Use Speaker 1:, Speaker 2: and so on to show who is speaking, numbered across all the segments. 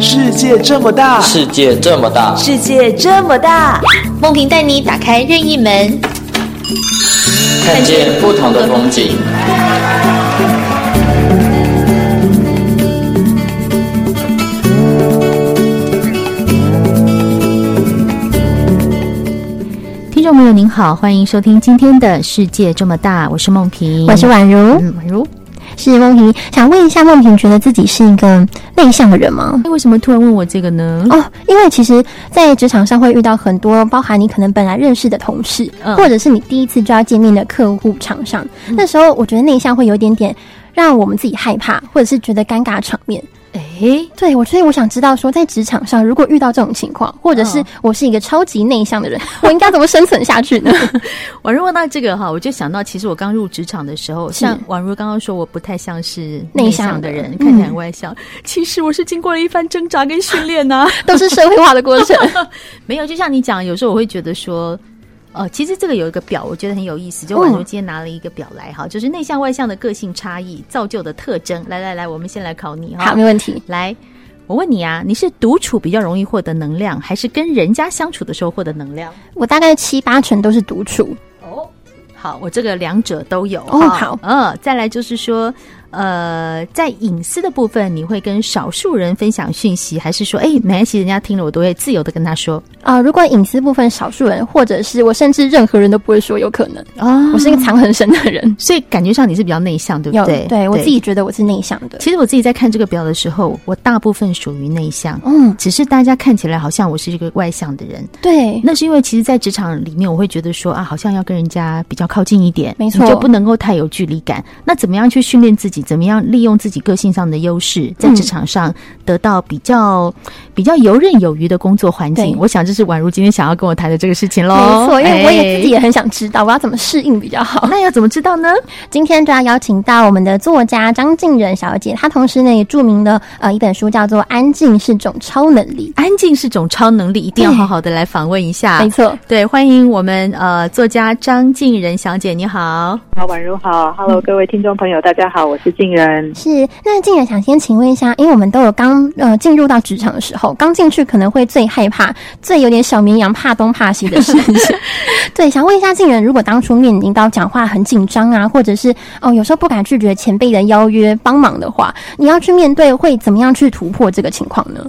Speaker 1: 世界这么大，
Speaker 2: 世界这么大，
Speaker 3: 世界这么大，
Speaker 4: 梦萍带你打开任意门，
Speaker 2: 看见不同的风景。
Speaker 5: 听众朋友您好，欢迎收听今天的世界这么大，我是梦萍，
Speaker 6: 我是宛如，
Speaker 5: 嗯，宛如。
Speaker 6: 是梦萍，想问一下，梦萍觉得自己是一个内向的人吗？
Speaker 5: 为什么突然问我这个呢？
Speaker 6: 哦，因为其实，在职场上会遇到很多，包含你可能本来认识的同事，嗯、或者是你第一次就要见面的客户、厂商，嗯、那时候我觉得内向会有一点点让我们自己害怕，或者是觉得尴尬场面。哎，对，我所以我想知道说，在职场上，如果遇到这种情况，或者是我是一个超级内向的人，我应该怎么生存下去呢？
Speaker 5: 宛如问到这个哈，我就想到，其实我刚入职场的时候，像宛如刚刚说，我不太像是内向的人，看起来很外向。其实我是经过了一番挣扎跟训练呐，
Speaker 6: 都是社会化的过程。
Speaker 5: 没有，就像你讲，有时候我会觉得说。哦，其实这个有一个表，我觉得很有意思。就宛如今天拿了一个表来哈，嗯、就是内向外向的个性差异造就的特征。来来来，我们先来考你哈。
Speaker 6: 好，没问题。
Speaker 5: 来，我问你啊，你是独处比较容易获得能量，还是跟人家相处的时候获得能量？
Speaker 6: 我大概七八成都是独处。
Speaker 5: 哦，好，我这个两者都有。
Speaker 6: 哦，好，
Speaker 5: 嗯，再来就是说。呃，在隐私的部分，你会跟少数人分享讯息，还是说，哎，没关系，人家听了我都会自由的跟他说？
Speaker 6: 啊、呃，如果隐私部分少数人，或者是我甚至任何人都不会说，有可能
Speaker 5: 啊，哦、
Speaker 6: 我是一个藏很深的人，
Speaker 5: 所以感觉上你是比较内向，对不对？
Speaker 6: 对，对我自己觉得我是内向的。
Speaker 5: 其实我自己在看这个表的时候，我大部分属于内向，
Speaker 6: 嗯，
Speaker 5: 只是大家看起来好像我是一个外向的人。
Speaker 6: 对，
Speaker 5: 那是因为其实，在职场里面，我会觉得说啊，好像要跟人家比较靠近一点，
Speaker 6: 没错，
Speaker 5: 就不能够太有距离感。那怎么样去训练自己？怎么样利用？自己个性上的优势，在职场上得到比较、嗯、比较游刃有余的工作环境，我想这是宛如今天想要跟我谈的这个事情喽。
Speaker 6: 没错，因为我也自己也很想知道，我要怎么适应比较好。
Speaker 5: 那要怎么知道呢？
Speaker 6: 今天就要邀请到我们的作家张静仁小姐，她同时呢也著名的呃一本书叫做《安静是种超能力》，
Speaker 5: 安静是种超能力，一定要好好的来访问一下。
Speaker 6: 没错，
Speaker 5: 对，欢迎我们呃作家张静仁小姐，你好，
Speaker 7: 好，宛如好，Hello，各位听众朋友，大家好，我是静仁。
Speaker 6: 是。那静仁想先请问一下，因为我们都有刚呃进入到职场的时候，刚进去可能会最害怕、最有点小绵羊怕东怕西的事情。对，想问一下静人，如果当初面临到讲话很紧张啊，或者是哦有时候不敢拒绝前辈的邀约帮忙的话，你要去面对会怎么样去突破这个情况呢？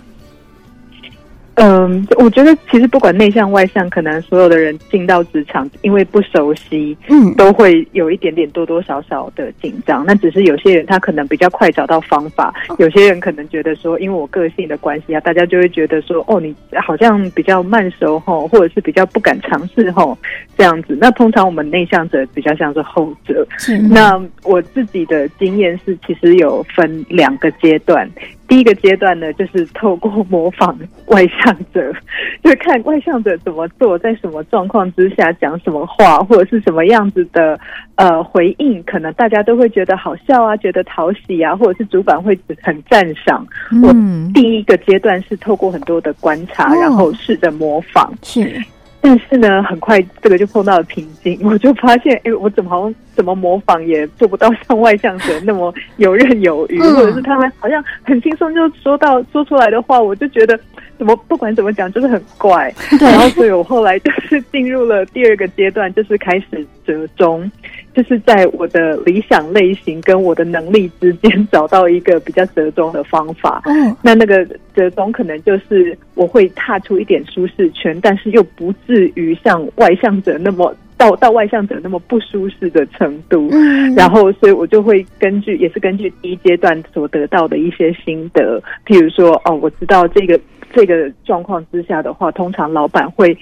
Speaker 7: 嗯，我觉得其实不管内向外向，可能所有的人进到职场，因为不熟悉，嗯，都会有一点点多多少少的紧张。那只是有些人他可能比较快找到方法，有些人可能觉得说，因为我个性的关系啊，大家就会觉得说，哦，你好像比较慢熟吼，或者是比较不敢尝试吼这样子。那通常我们内向者比较像是后者。是那我自己的经验是，其实有分两个阶段。第一个阶段呢，就是透过模仿外向者，就是看外向者怎么做，在什么状况之下讲什么话，或者是什么样子的呃回应，可能大家都会觉得好笑啊，觉得讨喜啊，或者是主管会很赞赏。嗯、我第一个阶段是透过很多的观察，然后试着模仿。哦、是。但是呢，很快这个就碰到了瓶颈，我就发现，哎，我怎么好像怎么模仿也做不到像外向者那么游刃有余，嗯、或者是他们好像很轻松就说到说出来的话，我就觉得怎么不管怎么讲就是很怪。然后所以我后来就是进入了第二个阶段，就是开始折中。就是在我的理想类型跟我的能力之间找到一个比较折中的方法。嗯，那那个折中可能就是我会踏出一点舒适圈，但是又不至于像外向者那么到到外向者那么不舒适的程度。嗯，然后所以我就会根据也是根据第一阶段所得到的一些心得，譬如说哦，我知道这个这个状况之下的话，通常老板会。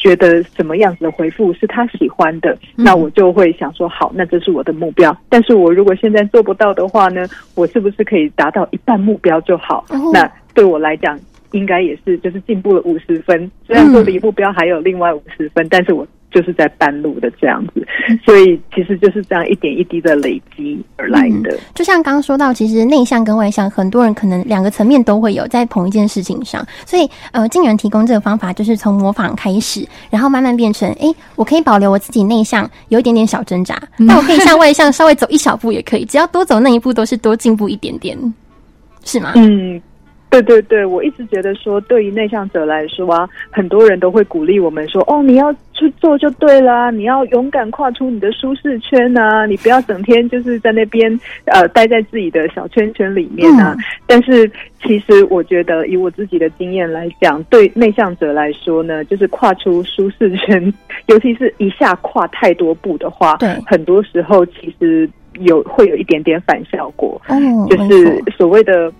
Speaker 7: 觉得什么样子的回复是他喜欢的，那我就会想说好，那这是我的目标。但是我如果现在做不到的话呢，我是不是可以达到一半目标就好？那对我来讲，应该也是就是进步了五十分。虽然说离目标还有另外五十分，但是我。就是在半路的这样子，所以其实就是这样一点一滴的累积而来的。
Speaker 6: 嗯、就像刚刚说到，其实内向跟外向，很多人可能两个层面都会有在同一件事情上。所以，呃，竟然提供这个方法，就是从模仿开始，然后慢慢变成，哎，我可以保留我自己内向，有一点点小挣扎，但我可以向外向稍微走一小步也可以，只要多走那一步，都是多进步一点点，是吗？
Speaker 7: 嗯。对对对对，我一直觉得说，对于内向者来说啊，很多人都会鼓励我们说，哦，你要去做就对啦，你要勇敢跨出你的舒适圈啊，你不要整天就是在那边呃待在自己的小圈圈里面啊。嗯、但是其实我觉得，以我自己的经验来讲，对内向者来说呢，就是跨出舒适圈，尤其是一下跨太多步的话，对，很多时候其实有会有一点点反效果，嗯，就是所谓的。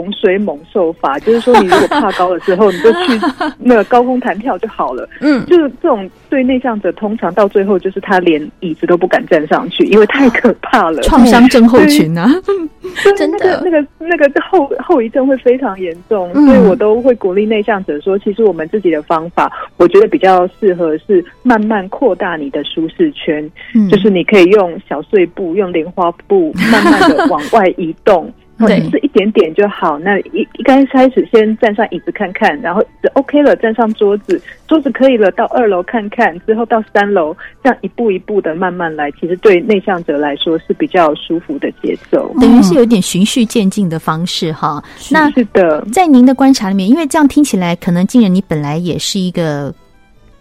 Speaker 7: 洪水猛兽法，就是说，你如果怕高的时候，你就去 那个高空弹跳就好了。嗯，就是这种对内向者，通常到最后就是他连椅子都不敢站上去，因为太可怕了，
Speaker 5: 创伤症候群啊！
Speaker 7: 真的，那个那个后后遗症会非常严重，所以我都会鼓励内向者说，其实我们自己的方法，我觉得比较适合是慢慢扩大你的舒适圈，就是你可以用小碎步，用莲花步，慢慢的往外移动。对，是一点点就好。那一一刚开始先站上椅子看看，然后 OK 了，站上桌子，桌子可以了，到二楼看看，之后到三楼，这样一步一步的慢慢来。其实对内向者来说是比较舒服的节奏，
Speaker 5: 等于是有点循序渐进的方式哈。那
Speaker 7: 是的，
Speaker 5: 在您的观察里面，因为这样听起来，可能竟然你本来也是一个。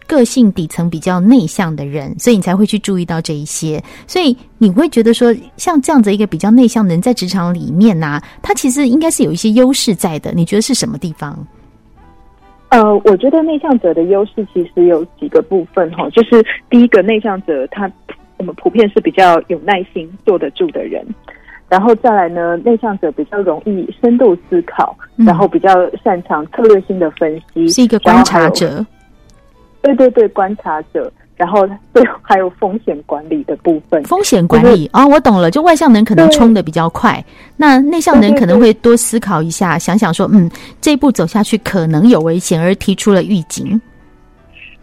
Speaker 5: 个性底层比较内向的人，所以你才会去注意到这一些。所以你会觉得说，像这样子一个比较内向的人，在职场里面呢、啊，他其实应该是有一些优势在的。你觉得是什么地方？
Speaker 7: 呃，我觉得内向者的优势其实有几个部分哈，就是第一个，内向者他我们普遍是比较有耐心、坐得住的人，然后再来呢，内向者比较容易深度思考，然后比较擅长策略性的分析，
Speaker 5: 是一个观察者。
Speaker 7: 对对对，观察者，然后最后还有风险管理的部分。
Speaker 5: 风险管理啊、就是哦，我懂了。就外向人可能冲的比较快，那内向人可能会多思考一下，想想说，嗯，这一步走下去可能有危险，而提出了预警。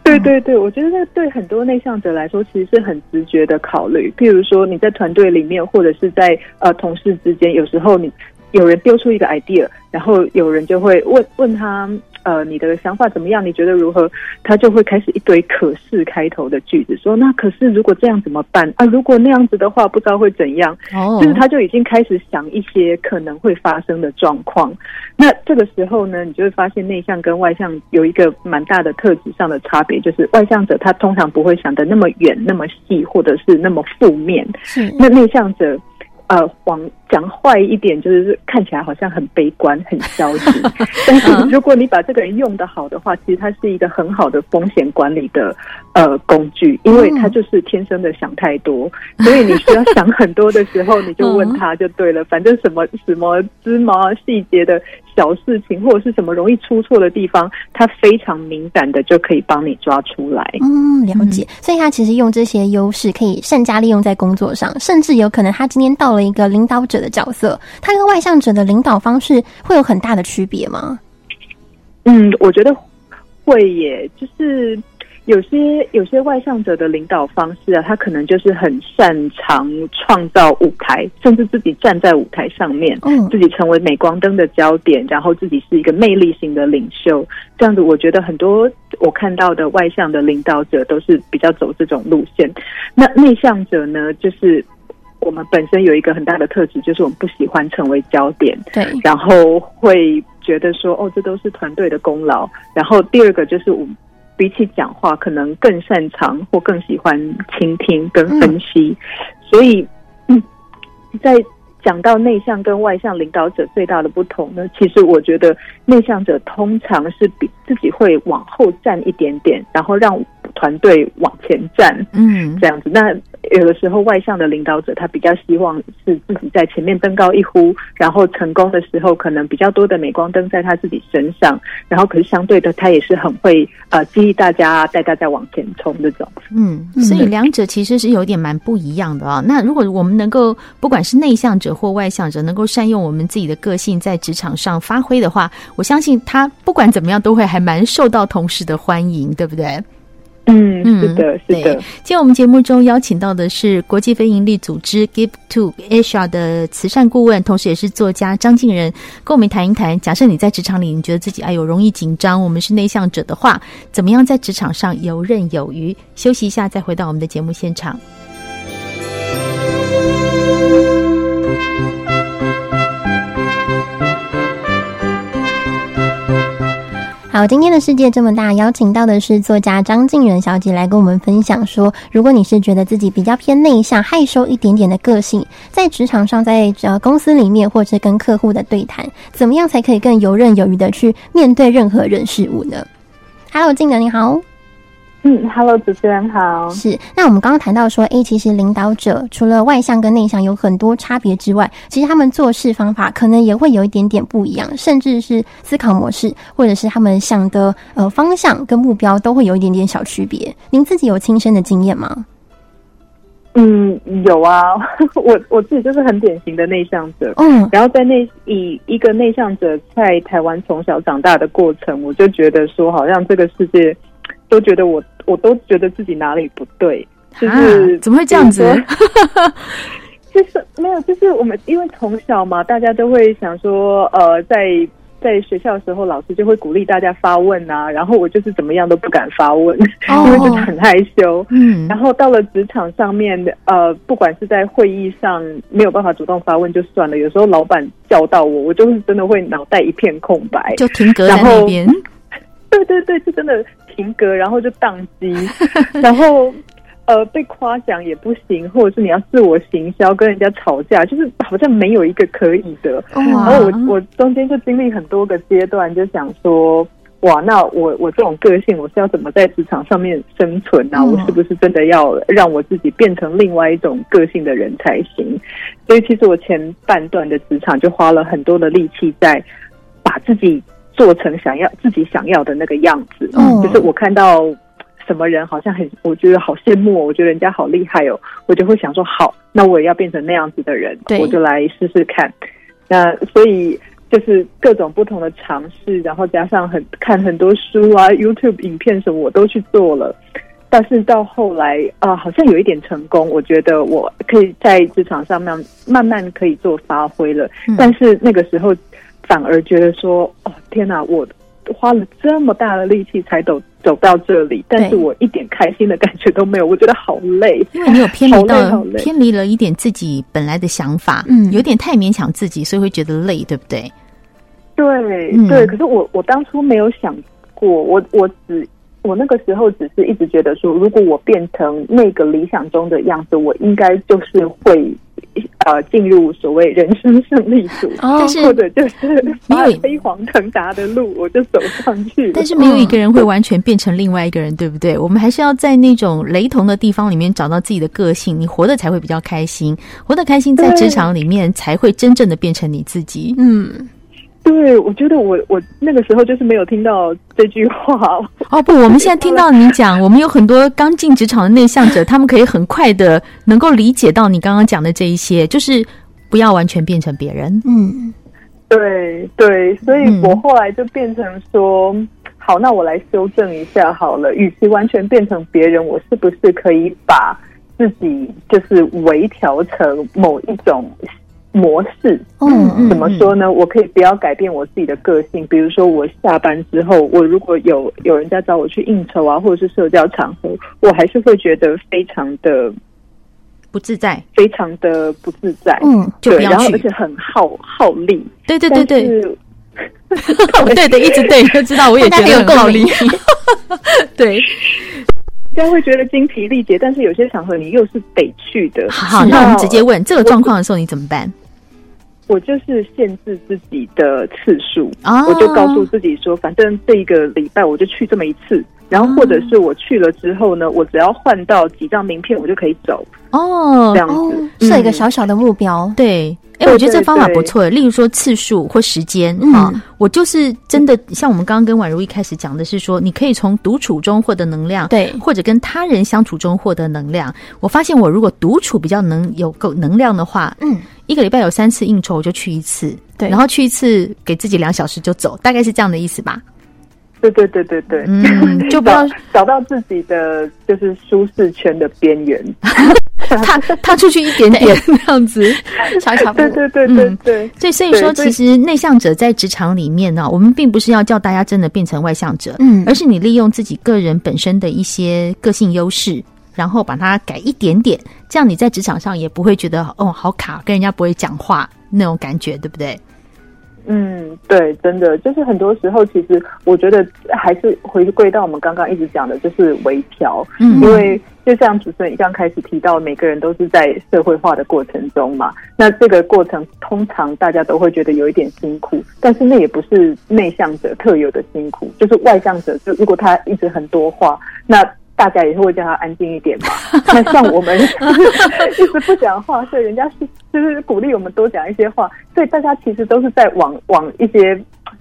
Speaker 7: 对对对，我觉得这对很多内向者来说，其实是很直觉的考虑。譬如说，你在团队里面，或者是在呃同事之间，有时候你有人丢出一个 idea，然后有人就会问问他。呃，你的想法怎么样？你觉得如何？他就会开始一堆“可是”开头的句子，说：“那可是如果这样怎么办啊？如果那样子的话，不知道会怎样。”哦，就是他就已经开始想一些可能会发生的状况。那这个时候呢，你就会发现内向跟外向有一个蛮大的特质上的差别，就是外向者他通常不会想的那么远、那么细，或者是那么负面。是，那内向者。呃，往讲坏一点，就是看起来好像很悲观、很消极。但是如果你把这个人用得好的话，其实他是一个很好的风险管理的呃工具，因为他就是天生的想太多，所以你需要想很多的时候，你就问他就对了。反正什么什么芝麻细节的。小事情或者是什么容易出错的地方，他非常敏感的就可以帮你抓出来。
Speaker 6: 嗯，了解。所以他其实用这些优势可以善加利用在工作上，甚至有可能他今天到了一个领导者的角色，他跟外向者的领导方式会有很大的区别吗？
Speaker 7: 嗯，我觉得会耶，就是。有些有些外向者的领导方式啊，他可能就是很擅长创造舞台，甚至自己站在舞台上面，嗯，自己成为镁光灯的焦点，然后自己是一个魅力型的领袖。这样子，我觉得很多我看到的外向的领导者都是比较走这种路线。那内向者呢，就是我们本身有一个很大的特质，就是我们不喜欢成为焦点，对，然后会觉得说，哦，这都是团队的功劳。然后第二个就是我们。比起讲话，可能更擅长或更喜欢倾听跟分析，嗯、所以，嗯，在讲到内向跟外向领导者最大的不同呢，其实我觉得内向者通常是比自己会往后站一点点，然后让团队往前站，嗯，这样子。那。有的时候，外向的领导者他比较希望是自己在前面登高一呼，然后成功的时候可能比较多的镁光灯在他自己身上，然后可是相对的，他也是很会呃激励大家，带大家往前冲这种。
Speaker 5: 嗯，所以两者其实是有点蛮不一样的啊、哦。那如果我们能够不管是内向者或外向者，能够善用我们自己的个性在职场上发挥的话，我相信他不管怎么样都会还蛮受到同事的欢迎，对不对？
Speaker 7: 嗯，是的，是的。
Speaker 5: 今天我们节目中邀请到的是国际非营利组织 Give to Asia 的慈善顾问，同时也是作家张敬仁，跟我们谈一谈。假设你在职场里，你觉得自己哎呦容易紧张，我们是内向者的话，怎么样在职场上游刃有余？休息一下，再回到我们的节目现场。
Speaker 6: 好，今天的世界这么大，邀请到的是作家张静仁小姐来跟我们分享说，如果你是觉得自己比较偏内向、害羞一点点的个性，在职场上，在呃公司里面，或者是跟客户的对谈，怎么样才可以更游刃有余的去面对任何人事物呢？Hello，静仁你好。
Speaker 7: 嗯，Hello，主持人好。
Speaker 6: 是，那我们刚刚谈到说，诶，其实领导者除了外向跟内向有很多差别之外，其实他们做事方法可能也会有一点点不一样，甚至是思考模式，或者是他们想的呃方向跟目标都会有一点点小区别。您自己有亲身的经验吗？
Speaker 7: 嗯，有啊，我我自己就是很典型的内向者。嗯，然后在内以一个内向者在台湾从小长大的过程，我就觉得说，好像这个世界都觉得我。我都觉得自己哪里不对，就是、
Speaker 5: 啊、怎么会这样子？
Speaker 7: 就是没有，就是我们因为从小嘛，大家都会想说，呃，在在学校的时候，老师就会鼓励大家发问啊，然后我就是怎么样都不敢发问，哦、因为就是很害羞。嗯，然后到了职场上面，呃，不管是在会议上没有办法主动发问就算了，有时候老板叫到我，我就是真的会脑袋一片空白，
Speaker 5: 就停格在那边。
Speaker 7: 对 对对，是真的。停格，然后就宕机，然后呃被夸奖也不行，或者是你要自我行销，跟人家吵架，就是好像没有一个可以的。然后我我中间就经历很多个阶段，就想说，哇，那我我这种个性，我是要怎么在职场上面生存呢？啊？我是不是真的要让我自己变成另外一种个性的人才行？所以其实我前半段的职场就花了很多的力气在把自己。做成想要自己想要的那个样子，嗯，就是我看到什么人好像很，我觉得好羡慕哦，我觉得人家好厉害哦，我就会想说，好，那我也要变成那样子的人，我就来试试看。那所以就是各种不同的尝试，然后加上很看很多书啊，YouTube 影片什么我都去做了，但是到后来啊，呃，好像有一点成功，我觉得我可以在职场上面慢慢可以做发挥了，嗯，但是那个时候。反而觉得说，哦天哪，我花了这么大的力气才走走到这里，但是我一点开心的感觉都没有，我觉得好累，
Speaker 5: 因为你有偏离到偏离了一点自己本来的想法，嗯，有点太勉强自己，所以会觉得累，对不对？
Speaker 7: 对，嗯、对。可是我我当初没有想过，我我只我那个时候只是一直觉得说，如果我变成那个理想中的样子，我应该就是会。呃，进入所谓人生胜利组，但是或者就是没有飞黄腾达的路，我就走上去。
Speaker 5: 但是没有一个人会完全变成另外一个人，对不对？我们还是要在那种雷同的地方里面找到自己的个性，你活得才会比较开心，活得开心，在职场里面才会真正的变成你自己。嗯。
Speaker 7: 对，我觉得我我那个时候就是没有听到这句话
Speaker 5: 哦。不，我们现在听到你讲，我们有很多刚进职场的内向者，他们可以很快的能够理解到你刚刚讲的这一些，就是不要完全变成别人。嗯，
Speaker 7: 对对，所以我后来就变成说，嗯、好，那我来修正一下好了。与其完全变成别人，我是不是可以把自己就是微调成某一种？模式，嗯，怎么说呢？我可以不要改变我自己的个性。比如说，我下班之后，我如果有有人家找我去应酬啊，或者是社交场合，我还是会觉得非常的
Speaker 5: 不自在，
Speaker 7: 非常的不自在。
Speaker 5: 嗯，就不要去，
Speaker 7: 然后而且很耗耗力。
Speaker 5: 对对对对，对的，一直对，就知道我也觉得很耗力。对，
Speaker 7: 人家会觉得精疲力竭，但是有些场合你又是得去的。
Speaker 5: 好，那我们直接问这个状况的时候，你怎么办？
Speaker 7: 我就是限制自己的次数，oh. 我就告诉自己说，反正这一个礼拜我就去这么一次，然后或者是我去了之后呢，我只要换到几张名片，我就可以走。哦，oh. 这样子设、
Speaker 6: oh. 一个小小的目标，
Speaker 5: 嗯、对。哎，我觉得这方法不错。例如说次数或时间啊，我就是真的像我们刚刚跟宛如一开始讲的是说，你可以从独处中获得能量，对，或者跟他人相处中获得能量。我发现我如果独处比较能有够能量的话，嗯，一个礼拜有三次应酬，我就去一次，对，然后去一次给自己两小时就走，大概是这样的意思吧。
Speaker 7: 对对对对对，嗯，就不要找到自己的就是舒适圈的边缘。
Speaker 5: 踏踏出去一点点这样子，
Speaker 6: 小小步。
Speaker 7: 对对对对对。
Speaker 5: 所以所以说，其实内向者在职场里面呢，我们并不是要叫大家真的变成外向者，嗯，而是你利用自己个人本身的一些个性优势，然后把它改一点点，这样你在职场上也不会觉得哦好卡，跟人家不会讲话那种感觉，对不对？
Speaker 7: 嗯，对，真的就是很多时候，其实我觉得还是回归到我们刚刚一直讲的，就是微调。嗯，因为就像主持人一刚开始提到，每个人都是在社会化的过程中嘛。那这个过程通常大家都会觉得有一点辛苦，但是那也不是内向者特有的辛苦，就是外向者，就如果他一直很多话，那。大家也会叫他安静一点嘛。那 像我们 一直不讲话，所以人家是就是鼓励我们多讲一些话。所以大家其实都是在往往一些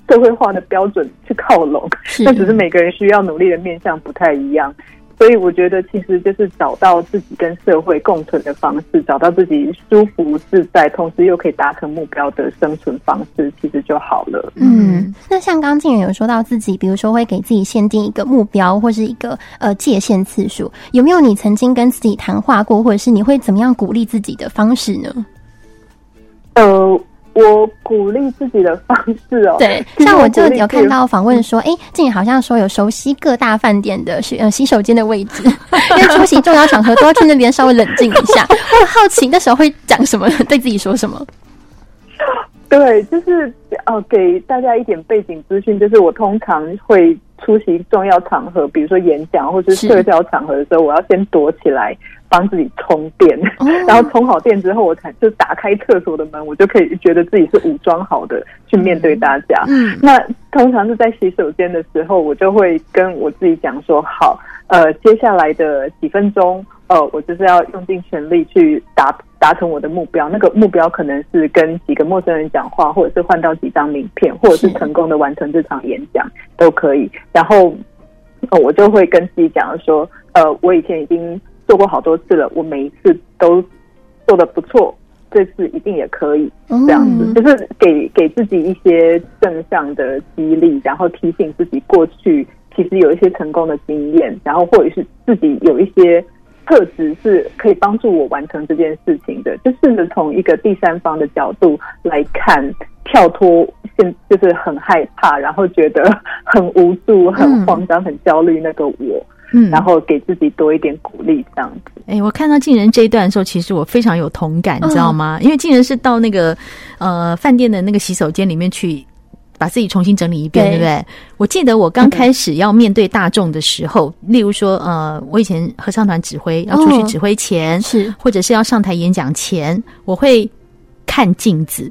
Speaker 7: 社会化的标准去靠拢，那只是每个人需要努力的面向不太一样。所以我觉得，其实就是找到自己跟社会共存的方式，找到自己舒服自在，同时又可以达成目标的生存方式，其实就好了。
Speaker 6: 嗯，那像刚静人有说到自己，比如说会给自己限定一个目标，或是一个呃界限次数，有没有你曾经跟自己谈话过，或者是你会怎么样鼓励自己的方式呢？
Speaker 7: 呃。我鼓励自己的方式哦，
Speaker 6: 对，像我就有看到访问说，哎，静好像说有熟悉各大饭店的洗呃洗手间的位置，因为出席重要场合都要去那边稍微冷静一下。我很好奇那时候会讲什么，对自己说什么？
Speaker 7: 对，就是呃，给大家一点背景资讯，就是我通常会出席重要场合，比如说演讲或者是社交场合的时候，我要先躲起来。帮自己充电，然后充好电之后，我才就打开厕所的门，我就可以觉得自己是武装好的去面对大家。嗯，那通常是在洗手间的时候，我就会跟我自己讲说：好，呃，接下来的几分钟，呃，我就是要用尽全力去达达成我的目标。那个目标可能是跟几个陌生人讲话，或者是换到几张名片，或者是成功的完成这场演讲都可以。然后，呃，我就会跟自己讲说：呃，我以前已经。做过好多次了，我每一次都做的不错，这次一定也可以这样子，就是给给自己一些正向的激励，然后提醒自己过去其实有一些成功的经验，然后或者是自己有一些特质是可以帮助我完成这件事情的，就试着从一个第三方的角度来看，跳脱现就是很害怕，然后觉得很无助、很慌张、很焦虑那个我。嗯，然后给自己多一点鼓励，这样子。
Speaker 5: 哎，我看到静人这一段的时候，其实我非常有同感，你知道吗？嗯、因为静人是到那个呃饭店的那个洗手间里面去，把自己重新整理一遍，对，对不对？我记得我刚开始要面对大众的时候，嗯、例如说呃，我以前合唱团指挥要出去指挥前，是、哦、或者是要上台演讲前，我会看镜子，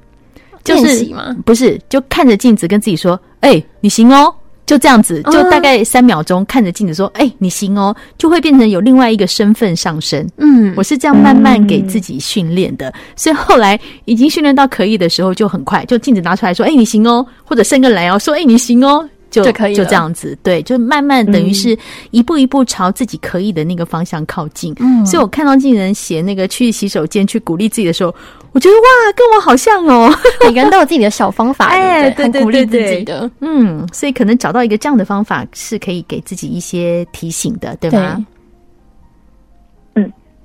Speaker 5: 就是不是就看着镜子跟自己说：“哎，你行哦。”就这样子，就大概三秒钟，看着镜子说：“哎、欸，你行哦。”就会变成有另外一个身份上升。嗯，我是这样慢慢给自己训练的，所以后来已经训练到可以的时候，就很快就镜子拿出来说：“哎、欸，你行哦。”或者伸个懒腰说：“哎、欸，你行哦。”就，就可以就这样子，对，就慢慢等于是一步一步朝自己可以的那个方向靠近。嗯，所以我看到静人写那个去洗手间去鼓励自己的时候，我觉得哇，跟我好像哦。
Speaker 6: 每个人都有自己的小方法，哎，对对对对。的，
Speaker 5: 嗯，所以可能找到一个这样的方法是可以给自己一些提醒的，对吗？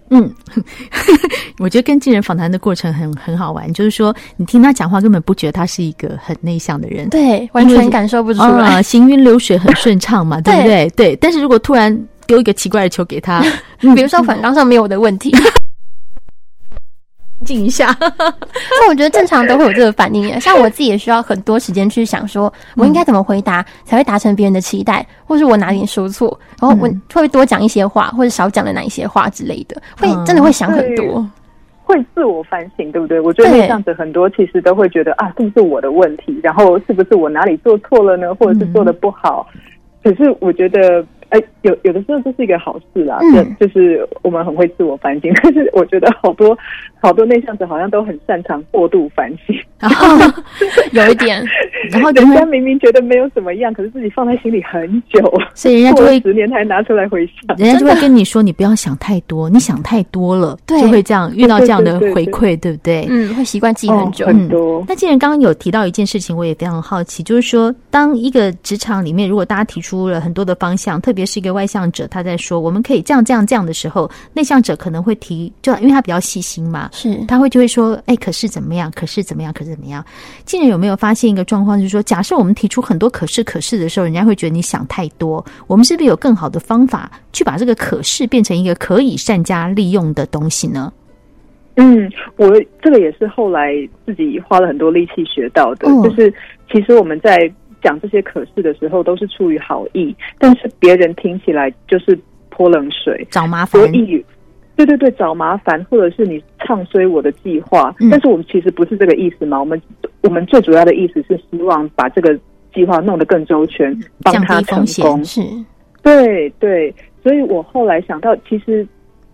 Speaker 5: 嗯，我觉得跟静人访谈的过程很很好玩，就是说你听他讲话根本不觉得他是一个很内向的人，
Speaker 6: 对，完全感受不出来，
Speaker 5: 呃、行云流水很顺畅嘛，对不对？对，但是如果突然丢一个奇怪的球给他，
Speaker 6: 比如说反纲上没有我的问题。
Speaker 5: 静一下，
Speaker 6: 那我觉得正常都会有这个反应。像我自己也需要很多时间去想，说我应该怎么回答才会达成别人的期待，或是我哪里说错，然后我会多讲一些话，或者少讲了哪一些话之类的，会真的会想很多，
Speaker 7: 会自我反省，对不对？我觉得这样子很多其实都会觉得啊，是不是我的问题？然后是不是我哪里做错了呢？或者是做的不好？可是我觉得。哎，有有的时候这是一个好事啦，嗯，就是我们很会自我反省，但是我觉得好多好多内向者好像都很擅长过度反省，
Speaker 6: 然 后有一点，
Speaker 7: 然后人家明明觉得没有怎么样，可是自己放在心里很久，
Speaker 5: 所以人家就会
Speaker 7: 十年才拿出来回想，
Speaker 5: 人家就会跟你说你不要想太多，你想太多了，对，就会这样遇到这样的回馈，对不对？
Speaker 6: 嗯，会习惯记很久，
Speaker 7: 哦，很多。
Speaker 5: 那既然刚刚有提到一件事情，我也非常好奇，就是说，当一个职场里面，如果大家提出了很多的方向，特别是一个外向者。他在说，我们可以这样这样这样的时候，内向者可能会提，就因为他比较细心嘛，是。他会就会说，哎，可是怎么样？可是怎么样？可是怎么样？竟然有没有发现一个状况，就是说，假设我们提出很多可是可是的时候，人家会觉得你想太多。我们是不是有更好的方法去把这个可是变成一个可以善加利用的东西呢？
Speaker 7: 嗯，我这个也是后来自己花了很多力气学到的，哦、就是其实我们在讲这些可是的时候，都是出于好意，但是别人听起来就是泼冷水、
Speaker 5: 找麻烦。
Speaker 7: 所以，对对对，找麻烦，或者是你唱衰我的计划，嗯、但是我们其实不是这个意思嘛。我们我们最主要的意思是希望把这个计划弄得更周全，帮他成功。
Speaker 5: 是，
Speaker 7: 对对，所以我后来想到，其实。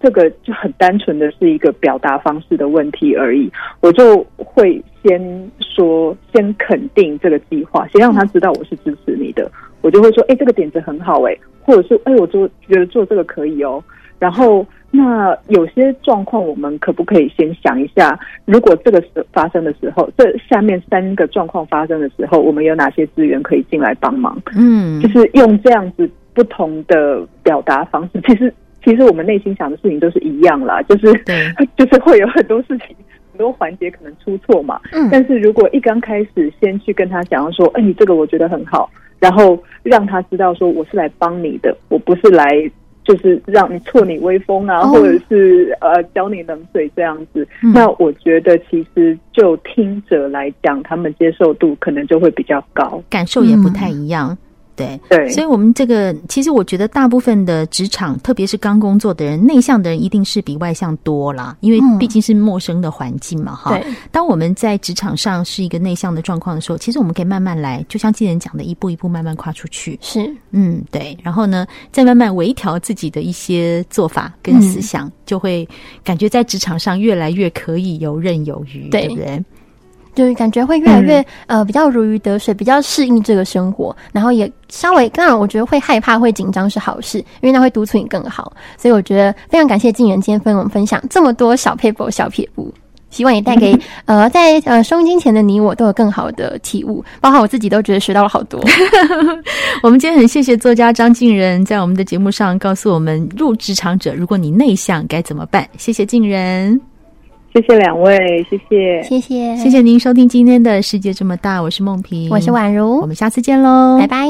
Speaker 7: 这个就很单纯的是一个表达方式的问题而已，我就会先说，先肯定这个计划，先让他知道我是支持你的，我就会说，哎，这个点子很好，哎，或者是，哎，我做觉得做这个可以哦。然后，那有些状况，我们可不可以先想一下，如果这个时发生的时候，这下面三个状况发生的时候，我们有哪些资源可以进来帮忙？嗯，就是用这样子不同的表达方式，其实。其实我们内心想的事情都是一样啦，就是对。就是会有很多事情，很多环节可能出错嘛。嗯，但是如果一刚开始先去跟他讲说，哎，你这个我觉得很好，然后让他知道说我是来帮你的，我不是来就是让你挫你威风啊，哦、或者是呃浇你冷水这样子。嗯、那我觉得其实就听者来讲，他们接受度可能就会比较高，
Speaker 5: 感受也不太一样。嗯对
Speaker 7: 对，
Speaker 5: 所以，我们这个其实我觉得，大部分的职场，特别是刚工作的人，内向的人一定是比外向多啦，因为毕竟是陌生的环境嘛，哈、嗯。当我们在职场上是一个内向的状况的时候，其实我们可以慢慢来，就像经理人讲的，一步一步慢慢跨出去。
Speaker 6: 是，
Speaker 5: 嗯，对。然后呢，再慢慢微调自己的一些做法跟思想，嗯、就会感觉在职场上越来越可以游刃有余，对，对不对？
Speaker 6: 就是感觉会越来越、嗯、呃比较如鱼得水，比较适应这个生活，然后也稍微当然我觉得会害怕会紧张是好事，因为那会督促你更好。所以我觉得非常感谢静人今天跟我们分享这么多小 paper 小撇步，希望也带给 呃在呃收音机前的你我都有更好的体悟，包括我自己都觉得学到了好多。
Speaker 5: 我们今天很谢谢作家张静人在我们的节目上告诉我们入职场者如果你内向该怎么办。谢谢静人。
Speaker 7: 谢谢两位谢谢。
Speaker 6: 谢谢。
Speaker 5: 谢谢您收听今天的世界这么大我是梦萍
Speaker 6: 我是宛如。
Speaker 5: 我们下次见喽。
Speaker 6: 拜拜。